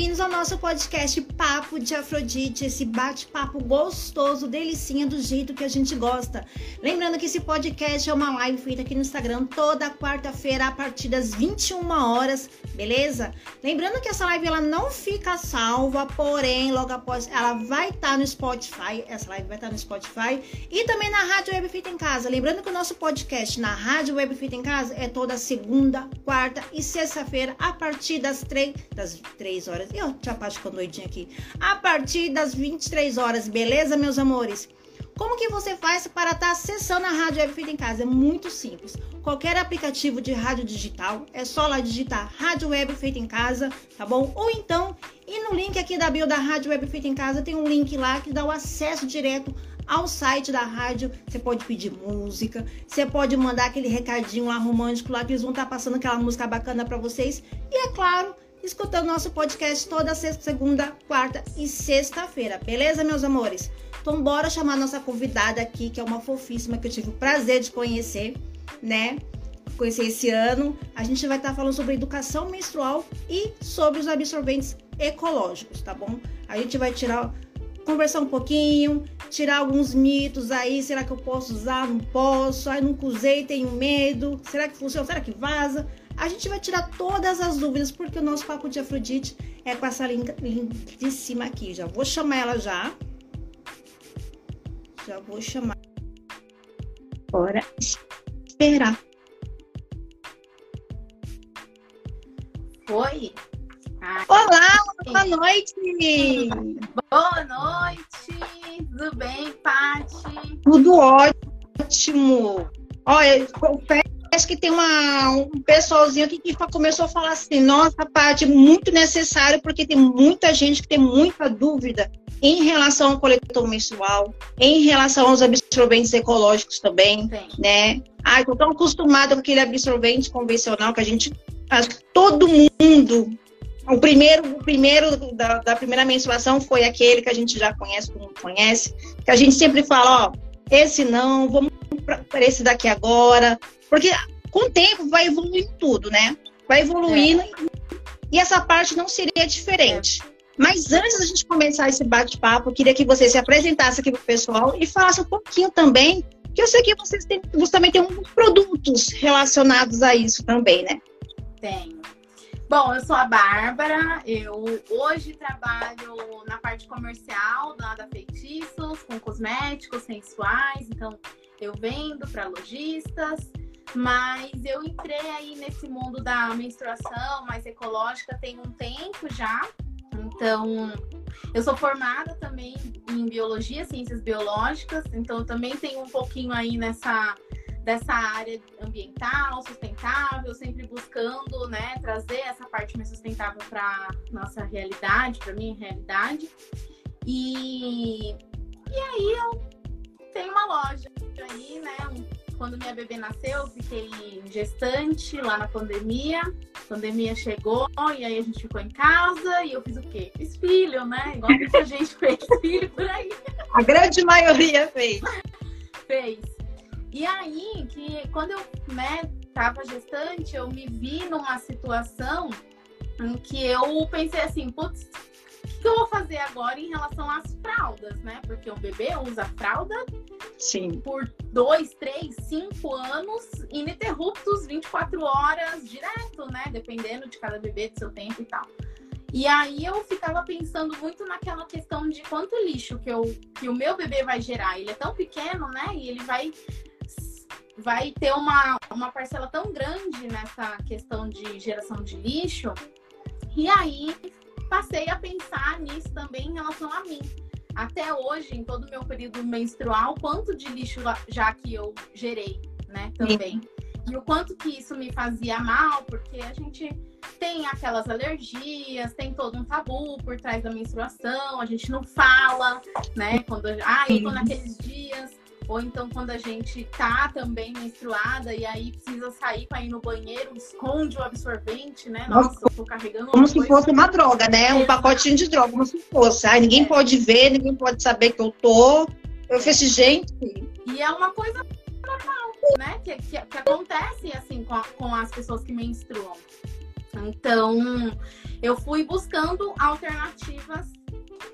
bem-vindos ao nosso podcast Papo de Afrodite, esse bate-papo gostoso, delicinha do jeito que a gente gosta. Lembrando que esse podcast é uma live feita aqui no Instagram toda quarta-feira a partir das 21 horas, beleza? Lembrando que essa live ela não fica salva, porém, logo após ela vai estar tá no Spotify, essa live vai estar tá no Spotify e também na Rádio Web Feita em Casa. Lembrando que o nosso podcast na Rádio Web Feita em Casa é toda segunda, quarta e sexta-feira a partir das três das 23 horas. E ó, tia Paty ficou doidinha aqui. A partir das 23 horas, beleza, meus amores? Como que você faz para estar tá acessando a Rádio Web Feita em Casa? É muito simples. Qualquer aplicativo de rádio digital, é só lá digitar Rádio Web Feita em Casa, tá bom? Ou então, e no link aqui da bio da Rádio Web Feita em Casa, tem um link lá que dá o acesso direto ao site da rádio. Você pode pedir música, você pode mandar aquele recadinho lá romântico lá que eles vão estar tá passando aquela música bacana para vocês. E é claro, escutando nosso podcast toda sexta, segunda, quarta e sexta-feira. Beleza, meus amores? Então, bora chamar nossa convidada aqui, que é uma fofíssima que eu tive o prazer de conhecer, né? Conhecer esse ano. A gente vai estar falando sobre educação menstrual e sobre os absorventes ecológicos, tá bom? A gente vai tirar conversar um pouquinho, tirar alguns mitos aí, será que eu posso usar? Não posso. Ai, nunca usei, tenho medo. Será que funciona? Será que vaza? A gente vai tirar todas as dúvidas, porque o nosso papo de Afrodite é com essa lindíssima aqui. Já vou chamar ela já. Já vou chamar. Bora esperar. Oi. Ai. Olá, boa noite. Boa noite. Tudo bem, Pati? Tudo ótimo. Olha, confesso Acho que tem uma, um pessoalzinho aqui que começou a falar assim, nossa, parte muito necessário, porque tem muita gente que tem muita dúvida em relação ao coletor menstrual, em relação aos absorventes ecológicos também, Sim. né? Ai, tô tão acostumada com aquele absorvente convencional que a gente, acho que todo mundo, o primeiro, o primeiro da, da primeira menstruação foi aquele que a gente já conhece, como conhece, que a gente sempre fala, ó, esse não, vamos para esse daqui agora, porque com o tempo vai evoluindo tudo, né? Vai evoluindo é. e essa parte não seria diferente. Mas antes da gente começar esse bate-papo, queria que você se apresentasse aqui para o pessoal e falasse um pouquinho também, que eu sei que vocês têm, você também tem uns produtos relacionados a isso também, né? Tenho. Bom, eu sou a Bárbara, eu hoje trabalho na parte comercial da Nada Feitiços, com cosméticos sensuais, então eu vendo para lojistas, mas eu entrei aí nesse mundo da menstruação mais ecológica tem um tempo já. Então, eu sou formada também em biologia, ciências biológicas, então eu também tenho um pouquinho aí nessa dessa área ambiental, sustentável, sempre buscando, né, trazer essa parte mais sustentável para nossa realidade, para minha realidade. E e aí eu tenho uma loja aí, né, quando minha bebê nasceu, eu fiquei gestante lá na pandemia. A pandemia chegou e aí a gente ficou em casa e eu fiz o quê? Fiz filho, né? Igual muita gente fez filho por aí. A grande maioria fez. Fez. E aí, que quando eu né, tava gestante, eu me vi numa situação em que eu pensei assim, putz, que eu vou fazer agora em relação às fraldas, né? Porque o bebê usa fralda Sim. por dois, três, cinco anos, ininterruptos, 24 horas, direto, né? Dependendo de cada bebê, do seu tempo e tal. E aí eu ficava pensando muito naquela questão de quanto lixo que, eu, que o meu bebê vai gerar. Ele é tão pequeno, né? E ele vai vai ter uma, uma parcela tão grande nessa questão de geração de lixo. E aí passei a pensar nisso também em relação a mim. Até hoje, em todo o meu período menstrual, quanto de lixo já que eu gerei, né, também. E o quanto que isso me fazia mal, porque a gente tem aquelas alergias, tem todo um tabu por trás da menstruação, a gente não fala, né? Quando, ah, eu tô naqueles dias, ou então quando a gente tá também menstruada e aí precisa sair para ir no banheiro, esconde o absorvente, né? Nossa, Nossa eu tô carregando Como se fosse uma droga, né? Um pacotinho de droga, como se fosse. Ai, ninguém é. pode ver, ninguém pode saber que eu tô. Eu fiz gente. E é uma coisa normal, né? Que, que, que acontece assim com, a, com as pessoas que menstruam. Então, eu fui buscando alternativas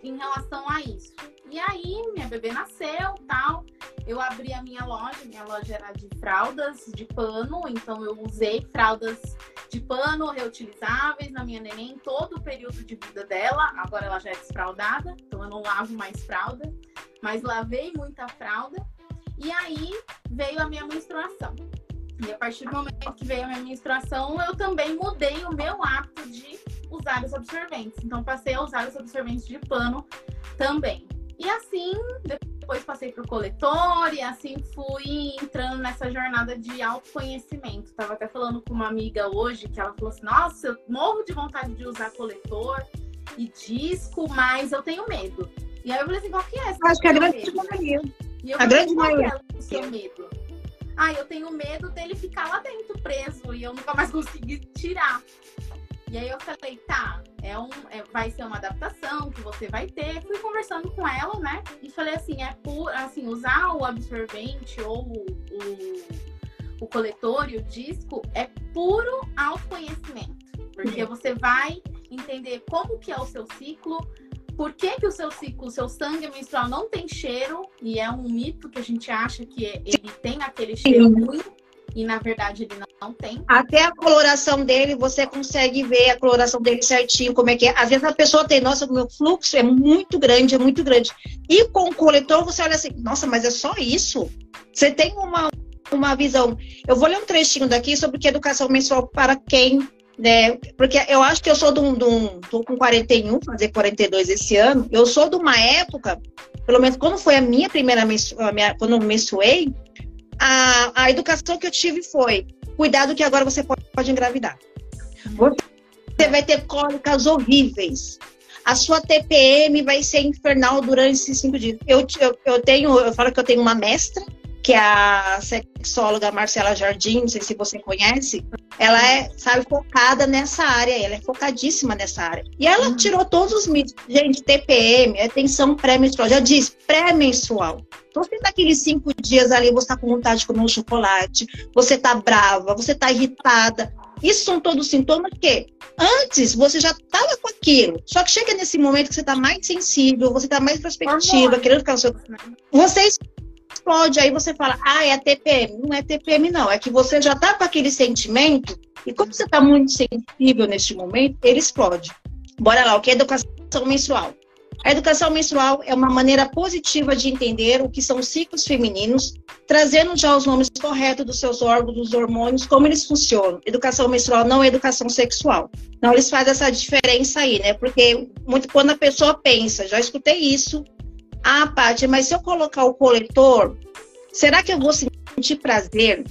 em relação a isso. E aí, minha bebê nasceu, tal. Eu abri a minha loja, minha loja era de fraldas de pano, então eu usei fraldas de pano reutilizáveis na minha neném todo o período de vida dela. Agora ela já é desfraldada, então eu não lavo mais fralda, mas lavei muita fralda. E aí veio a minha menstruação. E a partir do momento que veio a minha menstruação, eu também mudei o meu hábito de usar os absorventes. Então passei a usar os absorventes de pano também. E assim, depois passei para o coletor e assim fui entrando nessa jornada de autoconhecimento. Tava até falando com uma amiga hoje que ela falou assim: Nossa, eu morro de vontade de usar coletor e disco, mas eu tenho medo. E aí eu falei assim: Qual que é? Acho que a grande maioria. a grande maioria. É o seu medo? Ah, eu tenho medo dele ficar lá dentro preso e eu nunca mais conseguir tirar. E aí eu falei, tá, é um, é, vai ser uma adaptação que você vai ter. Fui conversando com ela, né? E falei assim, é por, assim, usar o absorvente ou o, o, o coletor e o disco é puro autoconhecimento. Porque uhum. você vai entender como que é o seu ciclo, por que, que o seu ciclo, o seu sangue menstrual não tem cheiro, e é um mito que a gente acha que ele tem aquele cheiro ruim e na verdade ele não tem. Até a coloração dele, você consegue ver a coloração dele certinho, como é que é. Às vezes a pessoa tem, nossa, o meu fluxo é muito grande, é muito grande. E com o coletor você olha assim, nossa, mas é só isso? Você tem uma, uma visão. Eu vou ler um trechinho daqui sobre o que é educação menstrual para quem né? Porque eu acho que eu sou de um, de um, tô com 41, fazer 42 esse ano. Eu sou de uma época, pelo menos quando foi a minha primeira menstrua, quando eu menstruei, a, a educação que eu tive foi: cuidado que agora você pode, pode engravidar. Você vai ter cólicas horríveis. A sua TPM vai ser infernal durante esses cinco dias. Eu, eu, eu tenho, eu falo que eu tenho uma mestra, que é a sexóloga Marcela Jardim, não sei se você conhece. Ela é, sabe, focada nessa área, ela é focadíssima nessa área. E ela uhum. tirou todos os mitos. Gente, TPM, é tensão pré-menstrual, já diz pré-menstrual. Então, você naqueles cinco dias ali, você está com vontade de comer um chocolate, você está brava, você está irritada. Isso são todos sintomas que antes você já estava com aquilo. Só que chega nesse momento que você está mais sensível, você está mais prospectiva, querendo ficar no seu. Você explode, aí você fala, ah, é TPM. Não é TPM, não. É que você já está com aquele sentimento, e como você está muito sensível neste momento, ele explode. Bora lá, o que é educação menstrual? A educação menstrual é uma maneira positiva de entender o que são ciclos femininos, trazendo já os nomes corretos dos seus órgãos, dos hormônios, como eles funcionam. Educação menstrual não é educação sexual. Então, eles fazem essa diferença aí, né? Porque muito quando a pessoa pensa, já escutei isso, ah, Paty, mas se eu colocar o coletor, será que eu vou sentir prazer?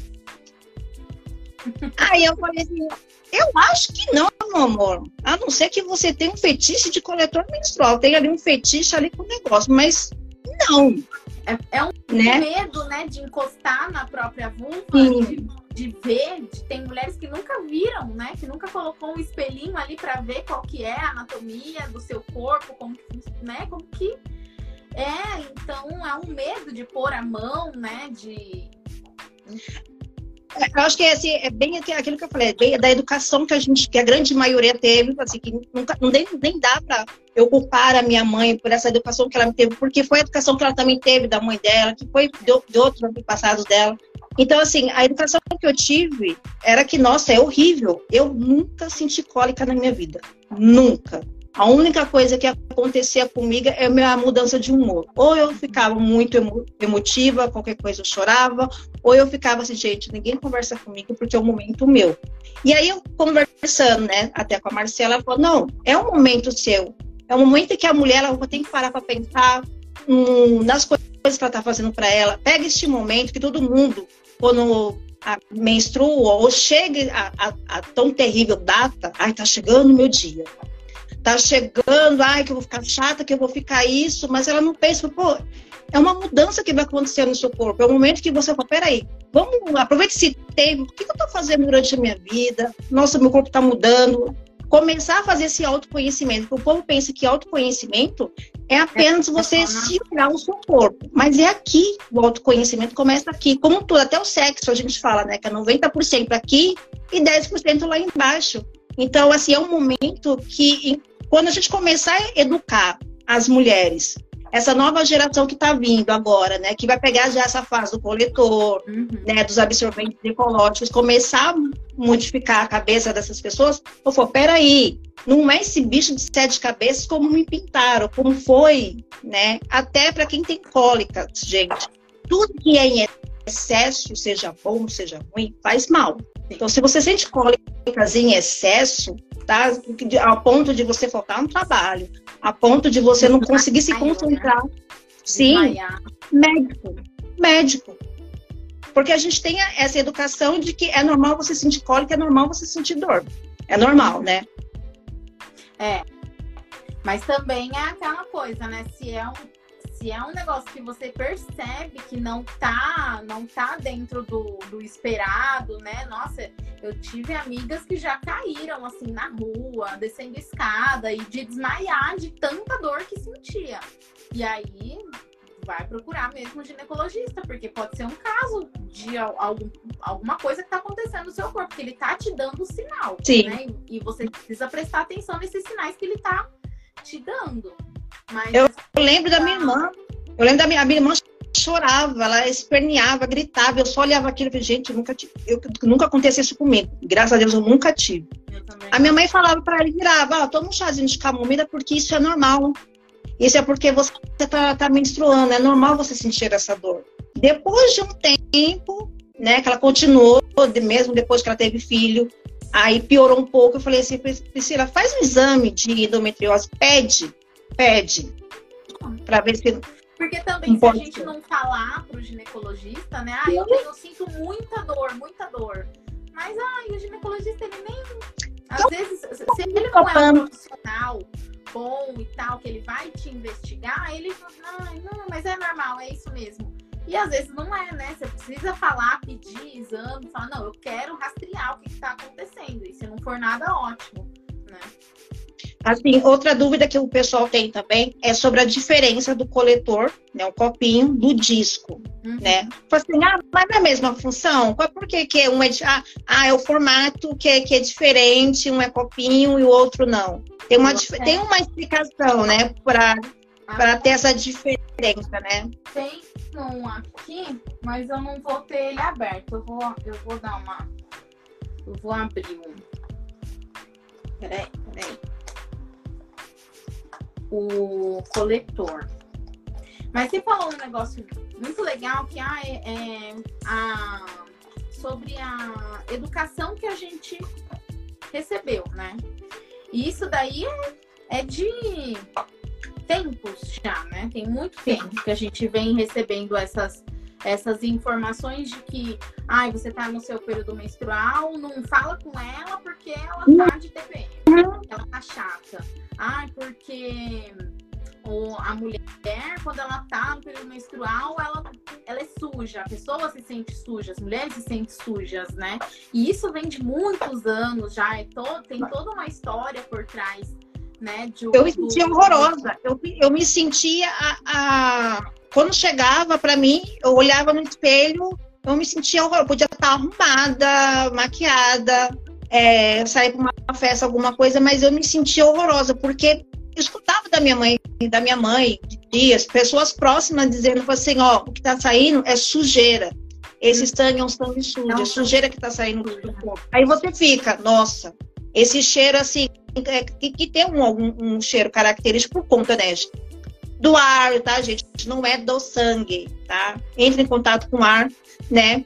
Aí eu falei assim, eu acho que não, meu amor. A não ser que você tenha um fetiche de coletor menstrual. Tem ali um fetiche ali com o negócio, mas não. É, é um né? medo, né, de encostar na própria vulva, de, de, ver. De, tem mulheres que nunca viram, né, que nunca colocou um espelhinho ali para ver qual que é a anatomia do seu corpo, como que, né, como que é. Então é um medo de pôr a mão, né, de eu acho que é, assim, é bem aquilo que eu falei, é bem da educação que a gente, que a grande maioria teve, assim, que nunca, nem, nem dá para eu culpar a minha mãe por essa educação que ela teve, porque foi a educação que ela também teve da mãe dela, que foi de, de outros antepassados dela. Então, assim, a educação que eu tive era que, nossa, é horrível. Eu nunca senti cólica na minha vida. Nunca. A única coisa que acontecia comigo é a minha mudança de humor. Ou eu ficava muito emotiva, qualquer coisa eu chorava, ou eu ficava assim, gente, ninguém conversa comigo porque é um momento meu. E aí eu conversando, né, até com a Marcela, ela falou: não, é um momento seu. É um momento que a mulher ela tem que parar para pensar hum, nas coisas que ela está fazendo para ela. Pega este momento que todo mundo, quando menstrua ou chega a, a, a tão terrível data, ai, tá chegando o meu dia tá chegando, ai, que eu vou ficar chata, que eu vou ficar isso, mas ela não pensa, pô, é uma mudança que vai acontecer no seu corpo. É o momento que você fala, peraí, vamos, aproveite esse tempo, o que eu tô fazendo durante a minha vida? Nossa, meu corpo tá mudando. Começar a fazer esse autoconhecimento, porque o povo pensa que autoconhecimento é apenas você se olhar o seu corpo. Mas é aqui, o autoconhecimento começa aqui. Como tudo, até o sexo a gente fala, né? Que é 90% aqui e 10% lá embaixo. Então, assim, é um momento que, quando a gente começar a educar as mulheres, essa nova geração que está vindo agora, né, que vai pegar já essa fase do coletor, uhum. né, dos absorventes ecológicos, começar a modificar a cabeça dessas pessoas, eu falo, peraí, não é esse bicho de sete cabeças como me pintaram, como foi, né, até para quem tem cólica, gente, tudo que é em excesso, seja bom, seja ruim, faz mal. Então, se você sente cólicas em excesso, tá? Ao ponto de você faltar no trabalho, a ponto de você não conseguir se concentrar. Sim, médico, médico. Porque a gente tem essa educação de que é normal você sentir cólica, é normal você sentir dor. É normal, né? É. Mas também é aquela coisa, né? Se é um se é um negócio que você percebe que não tá, não tá dentro do, do esperado, né? Nossa, eu tive amigas que já caíram assim na rua, descendo escada e de desmaiar de tanta dor que sentia. E aí vai procurar mesmo um ginecologista, porque pode ser um caso de algum, alguma coisa que está acontecendo no seu corpo, que ele tá te dando um sinal, Sim. né? E você precisa prestar atenção nesses sinais que ele tá te dando. Mas eu, lembro da minha irmã. Eu lembro da minha, minha irmã chorava, ela esperneava, gritava. Eu só olhava aquilo e falei, gente, eu nunca, tive, eu, nunca aconteceu isso comigo. Graças a Deus eu nunca tive. Eu a minha mãe falava para ela, virava, ah, toma um chazinho de camomila porque isso é normal. Isso é porque você tá, tá menstruando, é normal você sentir essa dor. Depois de um tempo, né, que ela continuou, mesmo depois que ela teve filho, aí piorou um pouco. Eu falei assim, Priscila, faz um exame de endometriose, pede pede para ver se. Porque também, se a gente não falar para o ginecologista, né? Ah, eu, eu sinto muita dor, muita dor. Mas, ah, o ginecologista, ele nem. Às vezes, se ele não é um profissional bom e tal, que ele vai te investigar, ele fala, não, mas é normal, é isso mesmo. E às vezes não é, né? Você precisa falar, pedir exame, falar, não, eu quero rastrear o que está acontecendo. E se não for nada, ótimo, né? Assim, outra dúvida que o pessoal tem também é sobre a diferença do coletor, né, o copinho, do disco, uhum. né? Assim, ah, mas é a mesma função? Por que, que um é, ah, ah, é o formato que é, que é diferente, um é copinho e o outro não. Tem uma, tem uma explicação, né, para ah, ter essa diferença, né? Tem um aqui, mas eu não vou ter ele aberto. Eu vou, eu vou dar uma. Eu vou abrir um. Peraí, peraí o coletor. Mas você falou um negócio muito legal que ah, é, é a, sobre a educação que a gente recebeu, né? E isso daí é, é de tempos já, né? Tem muito tempo que a gente vem recebendo essas, essas informações de que ai, você tá no seu período menstrual, não fala com ela porque ela tá de TPM, ela tá chata. Ai, porque ou a mulher, quando ela tá no período menstrual, ela, ela é suja, a pessoa se sente suja, as mulheres se sentem sujas, né? E isso vem de muitos anos já, é todo, tem toda uma história por trás, né? De, eu me sentia horrorosa, eu, eu me sentia a, a... Quando chegava para mim, eu olhava no espelho, eu me sentia horrorosa, eu podia estar arrumada, maquiada, é, sair para uma festa, alguma coisa, mas eu me sentia horrorosa, porque eu escutava da minha mãe, da minha mãe, de dias, pessoas próximas dizendo assim, ó, o que está saindo é sujeira. Esse sangue é um sangue sujo, é sujeira que está saindo do corpo. Aí você fica, nossa, esse cheiro assim, é, que, que tem um, um, um, cheiro característico por conta, né, do ar, tá, gente? Não é do sangue, tá? Entre em contato com o ar, né?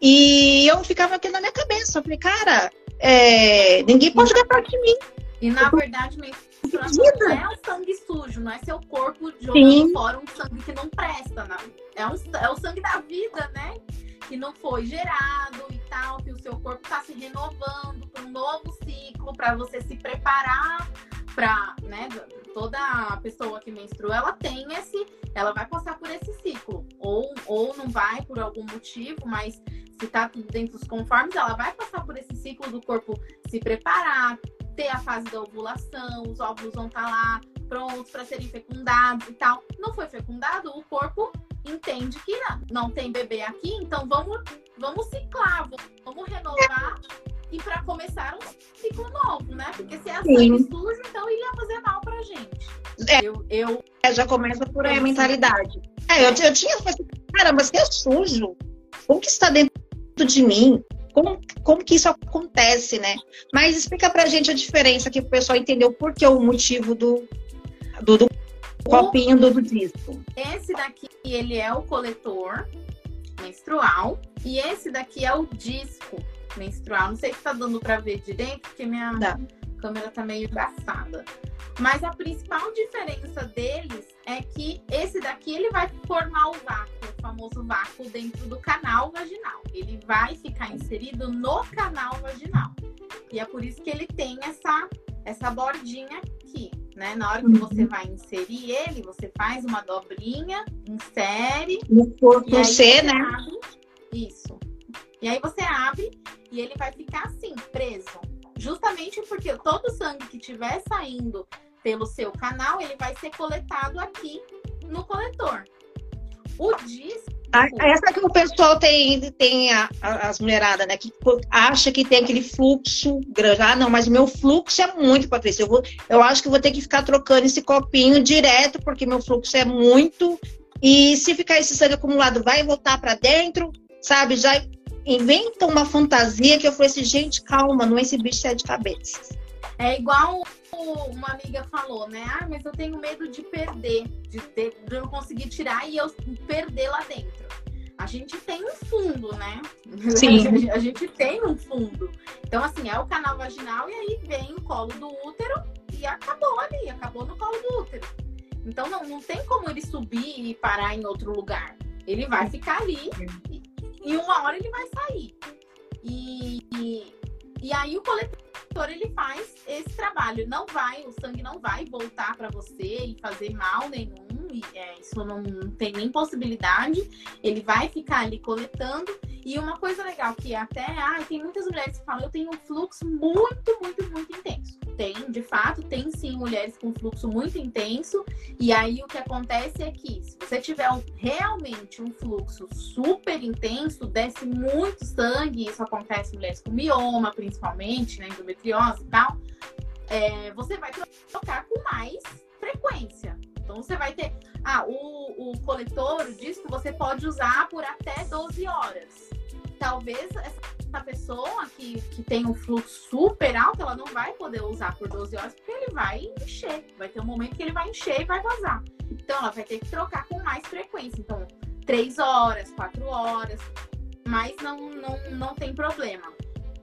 E eu ficava aqui na minha cabeça, eu falei, cara, é, ninguém pode gastar de mim. E na verdade, menstruação não é o sangue sujo, não é seu corpo jogando Sim. fora um sangue que não presta, não. É, um, é o sangue da vida, né? Que não foi gerado e tal, que o seu corpo está se renovando para um novo ciclo, para você se preparar para, né? Toda pessoa que menstrua, ela tem esse, ela vai passar por esse ciclo, ou, ou não vai por algum motivo, mas se tá tudo dentro dos conformes, ela vai passar por esse ciclo do corpo se preparar, ter a fase da ovulação, os óvulos vão estar tá lá prontos para serem fecundados e tal. Não foi fecundado, o corpo entende que não tem bebê aqui, então vamos, vamos ciclar, vamos renovar e para começar um ciclo novo, né? Porque se é sangue sujo, então ele ia fazer mal pra gente. É, eu, eu... É, já começa por aí a mentalidade. É, eu, eu tinha assim, caramba, se é sujo, como que está dentro de mim? Como, como que isso acontece, né? Mas explica pra gente a diferença aqui pro pessoal entender o porquê, o motivo do, do, do copinho do, do disco. Esse daqui, ele é o coletor menstrual e esse daqui é o disco menstrual. Não sei se tá dando para ver direito, porque minha Dá. câmera tá meio embaçada. Mas a principal diferença deles é que esse daqui ele vai formar o vácuo, o famoso vácuo dentro do canal vaginal. Ele vai ficar inserido no canal vaginal. E é por isso que ele tem essa essa bordinha aqui, né? Na hora que uhum. você vai inserir ele, você faz uma dobrinha, insere. No corpo C, né? Abre, isso. E aí você abre e ele vai ficar assim, preso. Justamente porque todo o sangue que estiver saindo pelo seu canal, ele vai ser coletado aqui no coletor. O disco. Essa que o pessoal tem, tem a, a, as mulheradas, né? Que acha que tem aquele fluxo grande. Ah, não, mas meu fluxo é muito, Patrícia. Eu, vou, eu acho que vou ter que ficar trocando esse copinho direto, porque meu fluxo é muito. E se ficar esse sangue acumulado, vai voltar para dentro, sabe? Já inventa uma fantasia que eu falei assim, gente, calma, não é esse bicho é de cabeça. É igual uma amiga falou, né? Ah, mas eu tenho medo de perder, de, ter, de não conseguir tirar e eu perder lá dentro. A gente tem um fundo, né? Sim. A gente tem um fundo. Então, assim, é o canal vaginal e aí vem o colo do útero e acabou ali, acabou no colo do útero. Então, não, não tem como ele subir e parar em outro lugar. Ele vai ficar ali e, e uma hora ele vai sair. E, e, e aí o coletor ele faz esse trabalho. Não vai, o sangue não vai voltar para você e fazer mal nenhum. É, isso não, não tem nem possibilidade. Ele vai ficar ali coletando e uma coisa legal que até, ah, tem muitas mulheres que falam, eu tenho um fluxo muito, muito, muito intenso. Tem, de fato, tem sim mulheres com fluxo muito intenso. E aí o que acontece é que se você tiver realmente um fluxo super intenso, desce muito sangue, isso acontece em mulheres com mioma, principalmente, né, endometriose e tal, é, você vai trocar com mais frequência. Então você vai ter. Ah, o, o coletor, o disco, você pode usar por até 12 horas. Talvez essa pessoa que, que tem um fluxo super alto, ela não vai poder usar por 12 horas, porque ele vai encher. Vai ter um momento que ele vai encher e vai vazar. Então ela vai ter que trocar com mais frequência. Então, 3 horas, 4 horas. Mas não, não, não tem problema.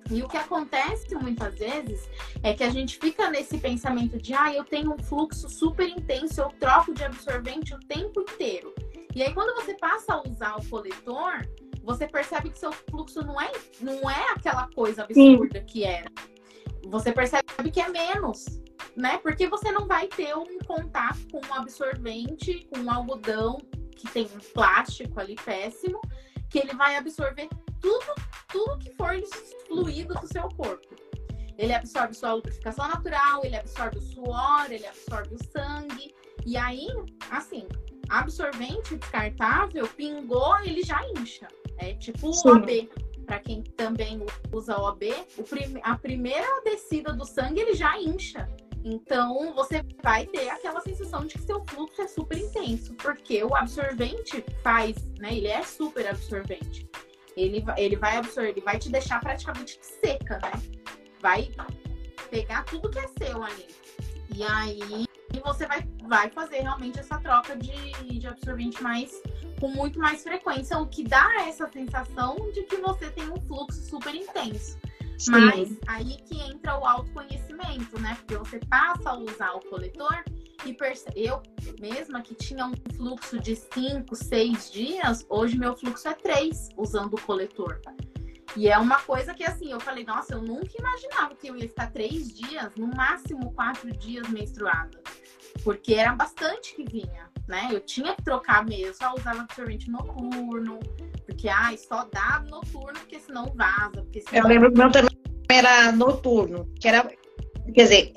E o que acontece muitas vezes é que a gente fica nesse pensamento de, ah, eu tenho um fluxo super intenso, eu troco de absorvente o tempo inteiro. E aí, quando você passa a usar o coletor, você percebe que seu fluxo não é, não é aquela coisa absurda Sim. que era. Você percebe que é menos, né? Porque você não vai ter um contato com um absorvente, com um algodão que tem um plástico ali péssimo, que ele vai absorver tudo, tudo que for fluido do seu corpo. Ele absorve sua lubrificação natural, ele absorve o suor, ele absorve o sangue. E aí, assim, absorvente descartável, pingou, ele já incha. É tipo o OB. Para quem também usa OB, o prim a primeira descida do sangue, ele já incha. Então, você vai ter aquela sensação de que seu fluxo é super intenso, porque o absorvente faz, né? Ele é super absorvente. Ele, ele vai absorver, ele vai te deixar praticamente seca, né? Vai pegar tudo que é seu ali. E aí você vai, vai fazer realmente essa troca de, de absorvente mais com muito mais frequência, o que dá essa sensação de que você tem um fluxo super intenso. Sim. Mas aí que entra o autoconhecimento, né? Porque você passa a usar o coletor e percebe. Eu mesma que tinha um fluxo de 5, 6 dias, hoje meu fluxo é 3 usando o coletor. E é uma coisa que assim, eu falei, nossa, eu nunca imaginava que eu ia ficar três dias, no máximo quatro dias menstruada. Porque era bastante que vinha, né? Eu tinha que trocar mesmo, só usava absorvente noturno, porque ai, só dá noturno, porque senão vaza. Porque senão... Eu lembro que meu também era noturno, que era. Quer dizer,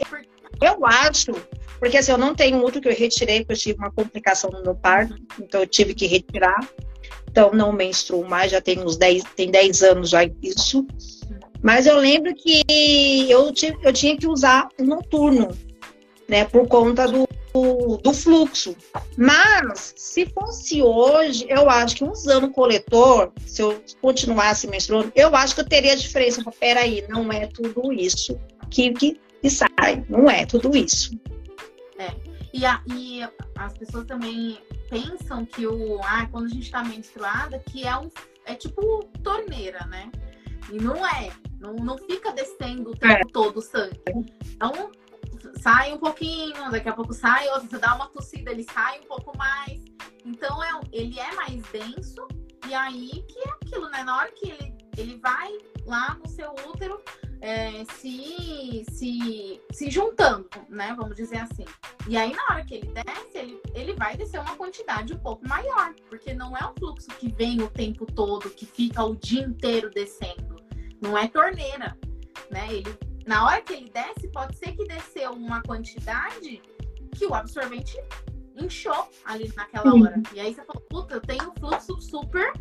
eu acho, porque assim, eu não tenho outro que eu retirei, porque eu tive uma complicação no meu parto, então eu tive que retirar. Então não menstruo mais, já tem uns 10, tem 10 anos já isso. Mas eu lembro que eu, eu tinha que usar noturno, né? Por conta do, do fluxo. Mas, se fosse hoje, eu acho que usando coletor, se eu continuasse menstruando, eu acho que eu teria diferença. Peraí, não é tudo isso que, que, que sai. Não é tudo isso. É. E, a, e as pessoas também pensam que o ah, quando a gente está menstruada, que é um é tipo torneira, né? E não é. Não, não fica descendo o tempo é. todo o sangue. Então, sai um pouquinho, daqui a pouco sai outro, você dá uma tossida, ele sai um pouco mais. Então, é, ele é mais denso, e aí que é aquilo, né? Na hora que ele, ele vai lá no seu útero, é, se, se, se juntando, né? Vamos dizer assim. E aí, na hora que ele desce, ele, ele vai descer uma quantidade um pouco maior, porque não é um fluxo que vem o tempo todo, que fica o dia inteiro descendo. Não é torneira, né? Ele, na hora que ele desce, pode ser que desceu uma quantidade que o absorvente inchou ali naquela hora. E aí você falou, puta, eu tenho um fluxo super,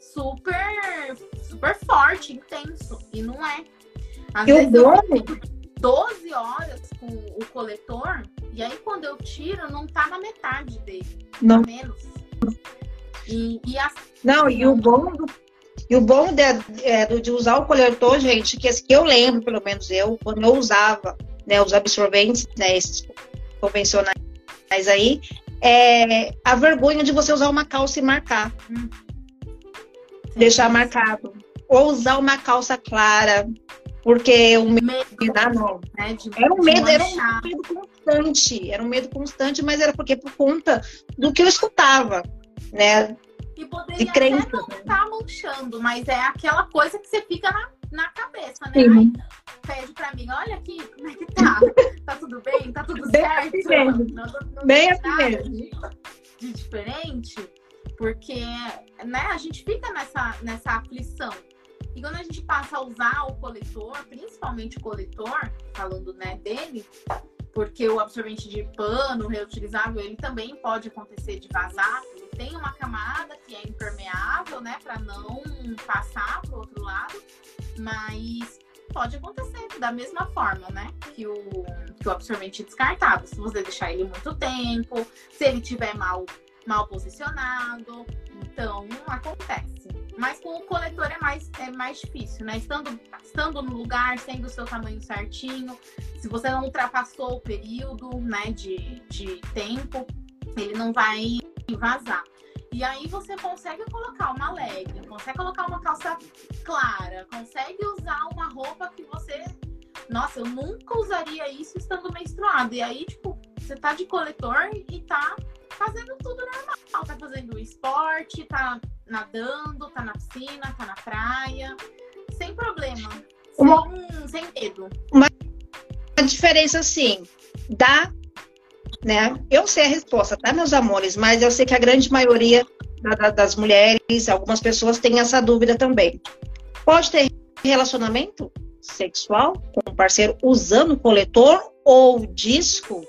super, super forte, intenso. E não é. Às eu vezes eu fico 12 horas com o coletor, e aí quando eu tiro, não tá na metade dele. Tá não. Tá menos. E, e assim, não, e o bom do e o bom de, é, de usar o coletor, gente, que, que eu lembro, pelo menos eu, quando eu usava né, os absorventes, né, esses convencionais aí, é a vergonha de você usar uma calça e marcar. Hum. Deixar marcado. Ou usar uma calça clara, porque o medo, medo não. Né, era um medo, era um medo constante, era um medo constante, mas era porque por conta do que eu escutava, né? E poderia até não estar tá manchando, mas é aquela coisa que você fica na, na cabeça, né? Aí, pede pra mim, olha aqui, como é que tá? Tá tudo bem? Tá tudo bem certo? Assim mesmo. Não, não bem assim. De, de diferente, porque né, a gente fica nessa, nessa aflição. E quando a gente passa a usar o coletor, principalmente o coletor, falando né, dele, porque o absorvente de pano reutilizável, ele também pode acontecer de vazar, tem uma camada que é impermeável, né, para não passar para o outro lado, mas pode acontecer da mesma forma, né, que o, que o absorvente descartável. Se você deixar ele muito tempo, se ele tiver mal, mal posicionado, então acontece. Mas com o coletor é mais, é mais difícil, né? Estando, estando no lugar, sendo o seu tamanho certinho, se você não ultrapassou o período né, de, de tempo, ele não vai vazar. E aí você consegue colocar uma leg, consegue colocar uma calça clara, consegue usar uma roupa que você. Nossa, eu nunca usaria isso estando menstruado. E aí, tipo, você tá de coletor e tá fazendo tudo normal. Tá fazendo esporte, tá nadando, tá na piscina, tá na praia, sem problema. Uma... Sem, sem medo. Uma diferença, assim, da né? Eu sei a resposta, tá, meus amores? Mas eu sei que a grande maioria da, das mulheres, algumas pessoas têm essa dúvida também. Pode ter relacionamento sexual com um parceiro usando coletor ou disco?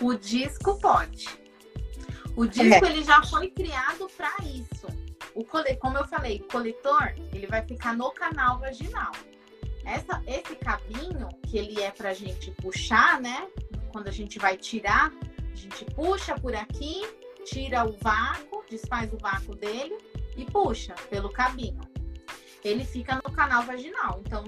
O disco pode. O disco é. ele já foi criado para isso. O cole... Como eu falei, o coletor ele vai ficar no canal vaginal. Essa, esse cabinho que ele é para gente puxar, né? quando a gente vai tirar, a gente puxa por aqui, tira o vácuo, desfaz o vácuo dele e puxa pelo cabinho. Ele fica no canal vaginal, então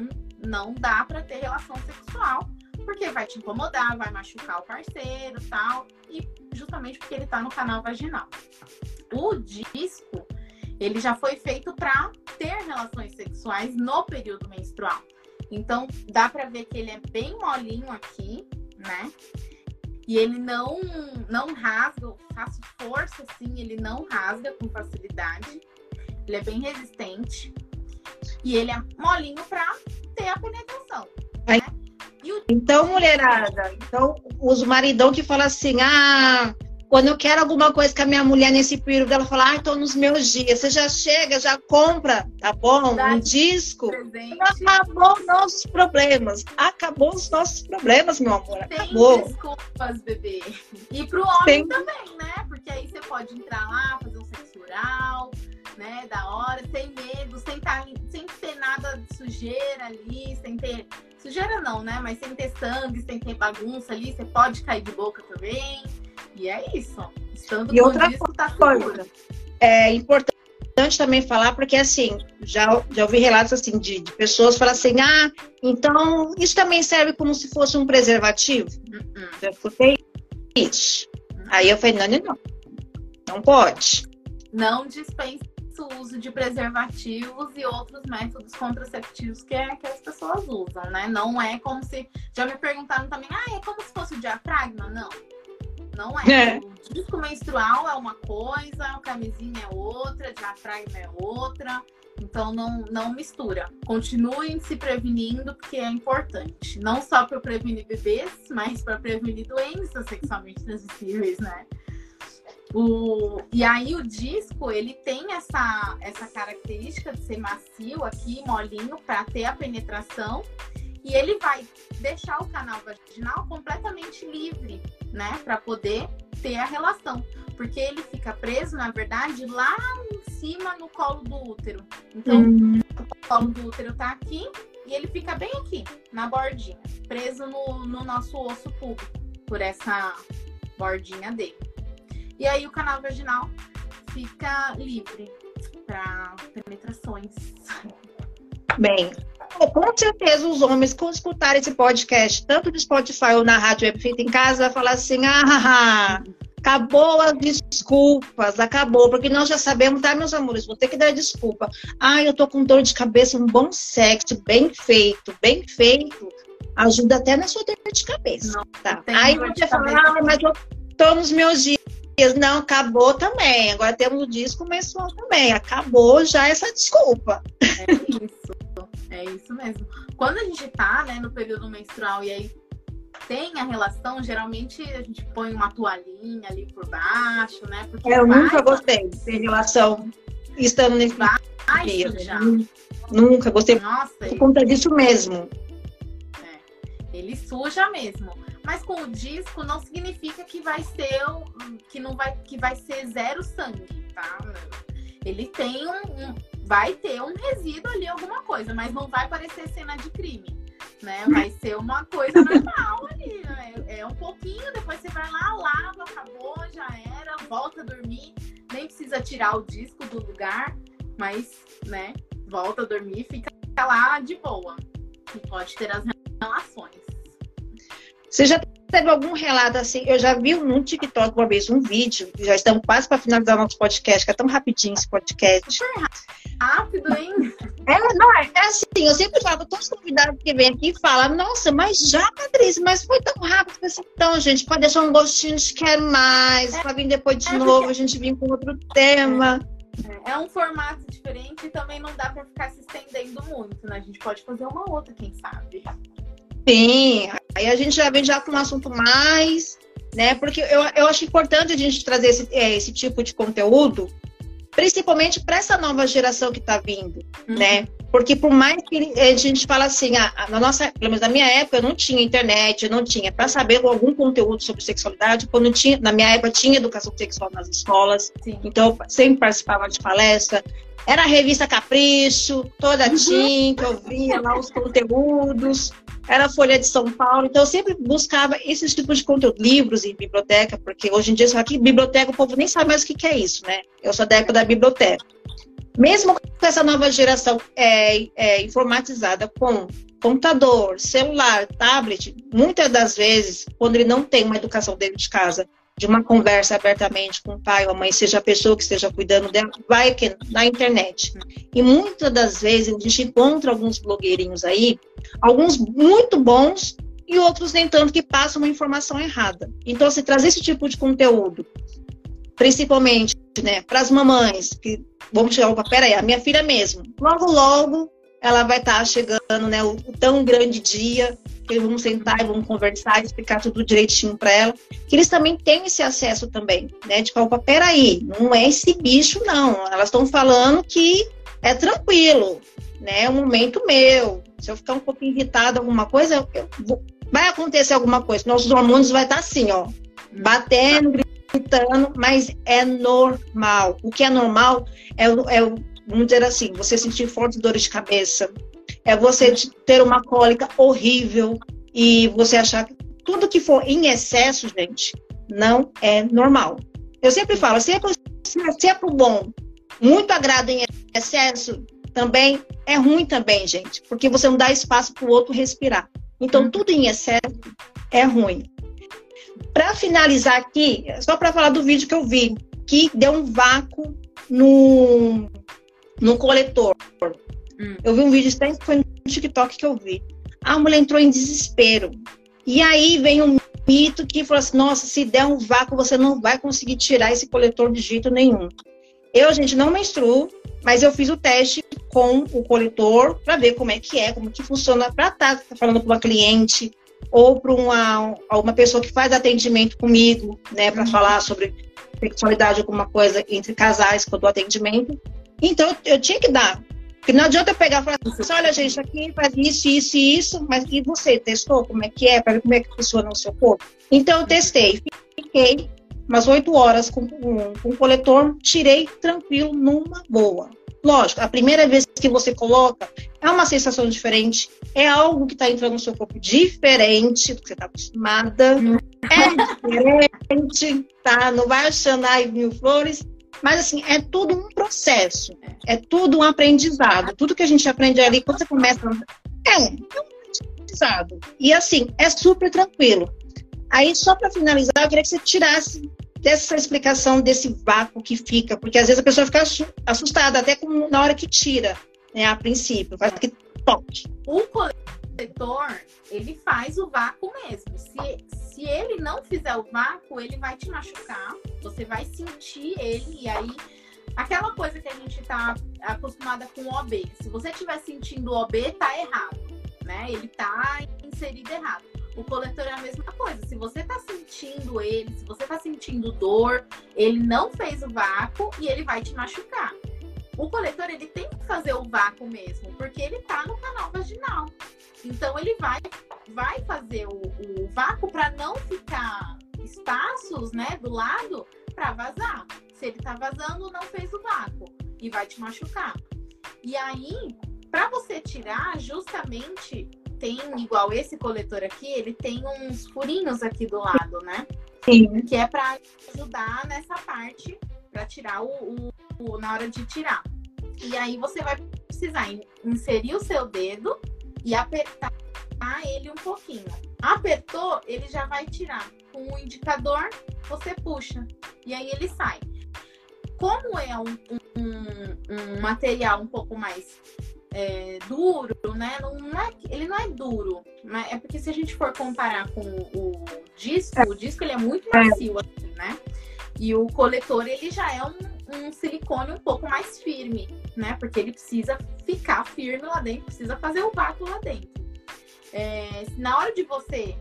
não dá para ter relação sexual, porque vai te incomodar, vai machucar o parceiro, tal, e justamente porque ele está no canal vaginal. O disco, ele já foi feito para ter relações sexuais no período menstrual. Então, dá para ver que ele é bem molinho aqui, né? E ele não não rasga, faço força assim, ele não rasga com facilidade. Ele é bem resistente. E ele é molinho para ter a penetração. Né? Então, mulherada, então os maridão que fala assim: "Ah, quando eu quero alguma coisa com a minha mulher nesse período, ela fala, ah, tô nos meus dias. Você já chega, já compra, tá bom? Um disco. Presente. Acabou nossos problemas. Acabou os nossos problemas, meu amor. Tem Acabou. desculpas, bebê. E pro homem Tem... também, né? Porque aí você pode entrar lá, fazer um sexo oral. Né? Da hora, sem medo, sem, tá, sem ter nada de sujeira ali, sem ter. Sujeira não, né? Mas sem ter sangue, sem ter bagunça ali, você pode cair de boca também. E é isso. Estando e outra disco, tá coisa, é importante também falar, porque assim, já, já ouvi relatos assim de, de pessoas falar assim, ah, então isso também serve como se fosse um preservativo. Uh -uh. Já escutei isso. Uh Aí eu falei, não, não, não. Não pode. Não dispense o uso de preservativos e outros métodos contraceptivos que, é, que as pessoas usam, né? Não é como se. Já me perguntaram também, ah, é como se fosse o diafragma? Não. Não é. é. O disco menstrual é uma coisa, a camisinha é outra, diafragma é outra. Então não, não mistura. Continuem se prevenindo, porque é importante. Não só para prevenir bebês, mas para prevenir doenças sexualmente transmissíveis, né? O, e aí o disco ele tem essa, essa característica de ser macio aqui, molinho, para ter a penetração. E ele vai deixar o canal vaginal completamente livre, né? Para poder ter a relação. Porque ele fica preso, na verdade, lá em cima no colo do útero. Então, hum. o colo do útero tá aqui e ele fica bem aqui, na bordinha, preso no, no nosso osso público, por essa bordinha dele. E aí o canal vaginal fica livre para penetrações. Bem, com certeza os homens, quando escutarem esse podcast, tanto no Spotify ou na Rádio Web em Casa, vai falar assim: ah, acabou as desculpas, acabou, porque nós já sabemos, tá, meus amores? Vou ter que dar desculpa. Ah, eu tô com dor de cabeça, um bom sexo, bem feito, bem feito, ajuda até na sua dor de cabeça. Não, tá? Aí você fala, ah, mas eu tô nos meus dias não, acabou também. Agora temos o disco mensual também. Acabou já essa desculpa. É isso. É isso mesmo. Quando a gente tá, né, no período menstrual e aí tem a relação, geralmente a gente põe uma toalhinha ali por baixo, né? Porque eu nunca gostei de ter relação estando nesse baixo já. Nunca gostei Nossa, por conta disso mesmo. É. Ele suja mesmo. Mas com o disco não significa que vai ser que não vai que vai ser zero sangue, tá? Ele tem um, um vai ter um resíduo ali alguma coisa, mas não vai parecer cena de crime, né? Vai ser uma coisa normal ali, né? É um pouquinho, depois você vai lá, lava, acabou, já era, volta a dormir, nem precisa tirar o disco do lugar, mas, né, volta a dormir, fica lá de boa. E pode ter as relações. Você já teve algum relato assim? Eu já vi no TikTok uma vez um vídeo, já estamos quase para finalizar nosso podcast, que é tão rapidinho esse podcast. Super rápido, hein? É, não, é, é assim, eu sempre falo, todos os convidados que vêm aqui falam, nossa, mas já, Patrícia, mas foi tão rápido assim, então, gente, pode deixar um gostinho de quer mais, é, para vir depois de é novo, porque... a gente vir com outro tema. É, é um formato diferente e também não dá para ficar se estendendo muito, né? A gente pode fazer uma outra, quem sabe. Sim, aí a gente já vem já com um assunto mais, né? Porque eu, eu acho importante a gente trazer esse, é, esse tipo de conteúdo, principalmente para essa nova geração que está vindo, uhum. né? Porque por mais que a gente fala assim, ah, na nossa, pelo menos na minha época, eu não tinha internet, eu não tinha para saber algum conteúdo sobre sexualidade, quando tinha, na minha época tinha educação sexual nas escolas, Sim. então eu sempre participava de palestra, era a revista Capricho, toda uhum. tinta, eu via lá os conteúdos, era a Folha de São Paulo, então eu sempre buscava esses tipos de conteúdo, livros em biblioteca, porque hoje em dia, só que biblioteca, o povo nem sabe mais o que, que é isso, né? Eu sou da época da biblioteca. Mesmo com essa nova geração é, é, informatizada com computador, celular, tablet, muitas das vezes, quando ele não tem uma educação dentro de casa, de uma conversa abertamente com o pai ou a mãe, seja a pessoa que esteja cuidando dela, vai na internet. E muitas das vezes a gente encontra alguns blogueirinhos aí, alguns muito bons e outros nem tanto que passam uma informação errada. Então, se trazer esse tipo de conteúdo, principalmente né, para as mamães, que vamos chegar, opa, peraí, a minha filha mesmo, logo, logo ela vai estar tá chegando, né, o, o tão grande dia que vamos sentar e vamos conversar explicar tudo direitinho para ela, que eles também têm esse acesso também, né? De falar, peraí, não é esse bicho, não. Elas estão falando que é tranquilo, né? É um momento meu. Se eu ficar um pouquinho irritada alguma coisa, vou... vai acontecer alguma coisa. Nossos hormônios vai estar tá assim, ó, batendo, gritando, mas é normal. O que é normal é, é vamos dizer assim, você sentir fortes dores de cabeça, é você ter uma cólica horrível e você achar que tudo que for em excesso, gente, não é normal. Eu sempre falo, se é, se é pro bom, muito agrado em excesso, também é ruim também, gente, porque você não dá espaço para o outro respirar. Então, uhum. tudo em excesso é ruim. Para finalizar aqui, só para falar do vídeo que eu vi, que deu um vácuo no, no coletor. Hum. Eu vi um vídeo, foi no TikTok que eu vi. A mulher entrou em desespero. E aí vem um mito que falou assim: nossa, se der um vácuo, você não vai conseguir tirar esse coletor de jeito nenhum. Eu, gente, não menstruo, mas eu fiz o teste com o coletor para ver como é que é, como que funciona, para estar tá falando com uma cliente ou para uma, uma pessoa que faz atendimento comigo, né, para uhum. falar sobre sexualidade, alguma coisa entre casais, quando o atendimento. Então, eu tinha que dar. Porque não adianta eu pegar e falar assim, olha, gente, aqui faz isso, isso e isso, mas e você testou como é que é, para ver como é que funciona o seu corpo? Então, eu testei, fiquei umas oito horas com, com o coletor, tirei tranquilo, numa boa. Lógico, a primeira vez que você coloca é uma sensação diferente, é algo que está entrando no seu corpo diferente do que você está acostumada, é diferente, tá? Não vai achando aí mil flores, mas assim, é tudo um processo, é tudo um aprendizado. Tudo que a gente aprende ali, quando você começa, é um, é aprendizado. E assim, é super tranquilo. Aí, só para finalizar, eu queria que você tirasse dessa explicação desse vácuo que fica, porque às vezes a pessoa fica assustada, até na hora que tira, né, a princípio, faz que toque. O coletor, ele faz o vácuo mesmo. Se, não fizer o vácuo, ele vai te machucar, você vai sentir ele, e aí aquela coisa que a gente tá acostumada com o OB. Se você estiver sentindo o OB, tá errado, né? Ele tá inserido errado. O coletor é a mesma coisa. Se você tá sentindo ele, se você tá sentindo dor, ele não fez o vácuo e ele vai te machucar. O coletor ele tem que fazer o vácuo mesmo, porque ele tá no canal vaginal. Então ele vai vai fazer o, o vácuo para não ficar espaços, né, do lado para vazar. Se ele tá vazando, não fez o vácuo e vai te machucar. E aí, para você tirar, justamente tem, igual esse coletor aqui, ele tem uns furinhos aqui do lado, né? Sim. Que é para ajudar nessa parte, para tirar o, o, o, na hora de tirar. E aí você vai precisar inserir o seu dedo e apertar ele um pouquinho. Apertou, ele já vai tirar. Com o indicador, você puxa. E aí ele sai. Como é um, um, um material um pouco mais é, duro, né? Não, não, é, ele não é duro, mas é porque se a gente for comparar com o, o disco, o disco ele é muito macio, assim, né? E o coletor ele já é um, um silicone um pouco mais firme, né? Porque ele precisa ficar firme lá dentro, precisa fazer o vácuo lá dentro. É, na hora de você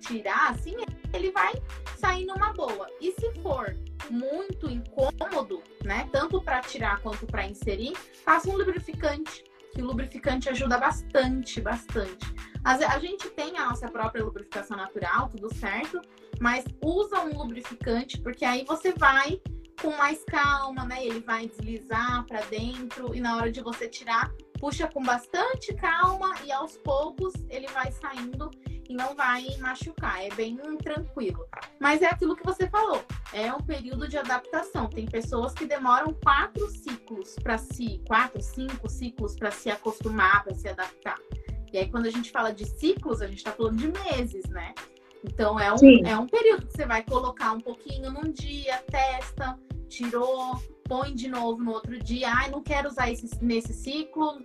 tirar, assim, ele vai sair numa boa. E se for muito incômodo, né? Tanto para tirar quanto para inserir, faça um lubrificante que o lubrificante ajuda bastante, bastante. A, gente tem a nossa própria lubrificação natural, tudo certo, mas usa um lubrificante porque aí você vai com mais calma, né? Ele vai deslizar para dentro e na hora de você tirar, puxa com bastante calma e aos poucos ele vai saindo e não vai machucar. É bem tranquilo. Mas é aquilo que você falou. É um período de adaptação. Tem pessoas que demoram quatro ciclos para se, quatro, cinco ciclos para se acostumar, para se adaptar. E aí, quando a gente fala de ciclos, a gente está falando de meses, né? Então é um, é um período que você vai colocar um pouquinho num dia, testa, tirou, põe de novo no outro dia. Ai, não quero usar esse, nesse ciclo,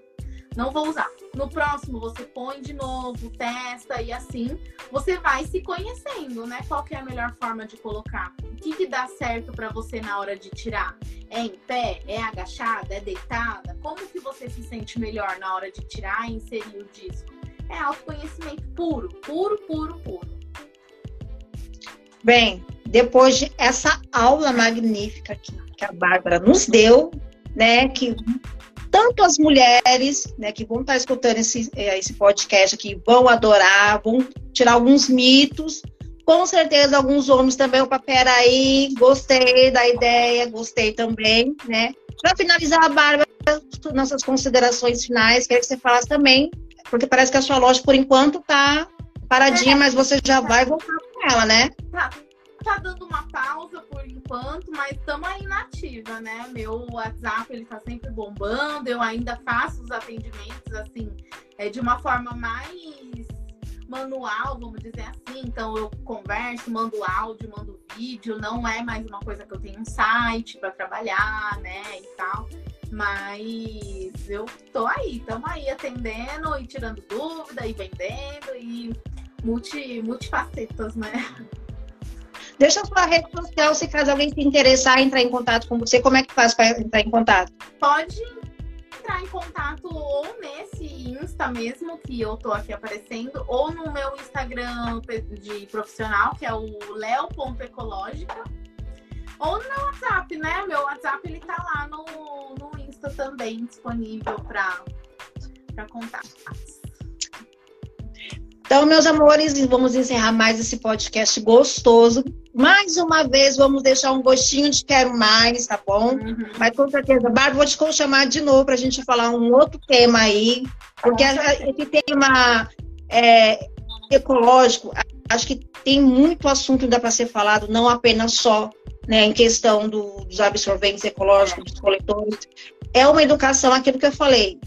não vou usar. No próximo você põe de novo, testa e assim você vai se conhecendo, né? Qual que é a melhor forma de colocar? O que, que dá certo para você na hora de tirar? É em pé? É agachada? É deitada? Como que você se sente melhor na hora de tirar e inserir o disco? É autoconhecimento puro, puro, puro, puro. Bem, depois de essa aula magnífica que, que a Bárbara nos deu, né, que tanto as mulheres né, que vão estar escutando esse, eh, esse podcast aqui vão adorar, vão tirar alguns mitos, com certeza alguns homens também, opa, peraí, gostei da ideia, gostei também, né? Para finalizar, a Bárbara, nossas considerações finais, queria que você falasse também, porque parece que a sua loja, por enquanto, tá paradinha, é. mas você já vai voltar ela, né? Tá, tá dando uma pausa por enquanto, mas estamos aí na ativa, né? Meu WhatsApp, ele tá sempre bombando, eu ainda faço os atendimentos, assim, é, de uma forma mais manual, vamos dizer assim. Então eu converso, mando áudio, mando vídeo. Não é mais uma coisa que eu tenho um site para trabalhar, né? E tal. Mas eu tô aí, estamos aí atendendo e tirando dúvida e vendendo e multi, multifacetas, né? Deixa a sua rede social, se caso alguém se interessar em entrar em contato com você, como é que faz para entrar em contato? Pode entrar em contato ou nesse Insta mesmo, que eu tô aqui aparecendo, ou no meu Instagram de profissional, que é o leo.ecológica, ou no meu WhatsApp, né? Meu WhatsApp ele tá lá no, no Insta também, disponível para contatos. Então, meus amores, vamos encerrar mais esse podcast gostoso. Mais uma vez, vamos deixar um gostinho de quero mais, tá bom? Uhum. Mas com certeza, Bárbara, vou te chamar de novo para a gente falar um outro tema aí, porque esse tema é, ecológico, acho que tem muito assunto ainda para ser falado, não apenas só né, em questão do, dos absorventes ecológicos, dos coletores. É uma educação, aquilo que eu falei,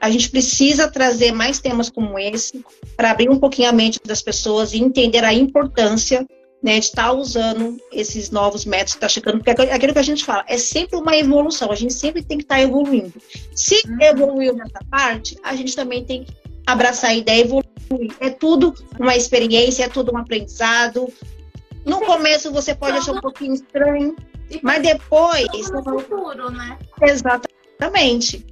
a gente precisa trazer mais temas como esse para abrir um pouquinho a mente das pessoas e entender a importância né, de estar tá usando esses novos métodos que está chegando, porque é aquilo que a gente fala é sempre uma evolução, a gente sempre tem que estar tá evoluindo. Se uhum. evoluiu nessa parte, a gente também tem que abraçar a ideia e evoluir. É tudo uma experiência, é tudo um aprendizado. No começo você pode achar um pouquinho estranho, mas depois. No futuro, né? Exatamente.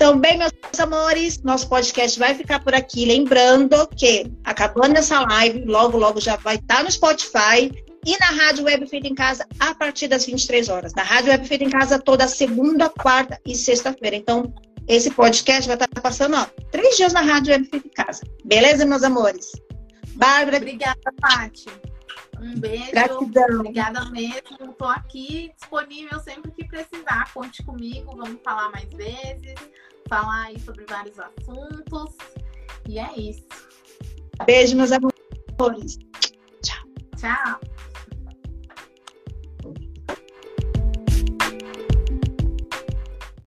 Então, bem, meus amores, nosso podcast vai ficar por aqui. Lembrando que, acabando essa live, logo, logo já vai estar tá no Spotify e na Rádio Web Feita em Casa a partir das 23 horas. Na Rádio Web Feita em Casa toda segunda, quarta e sexta-feira. Então, esse podcast vai estar tá passando, ó, três dias na Rádio Web Feita em Casa. Beleza, meus amores? Bárbara. Obrigada, Paty. Um beijo. Gratidão. Obrigada mesmo. Estou aqui disponível sempre que precisar. Conte comigo, vamos falar mais vezes falar aí sobre vários assuntos. E é isso. Beijo, meus amores. Tchau. Tchau.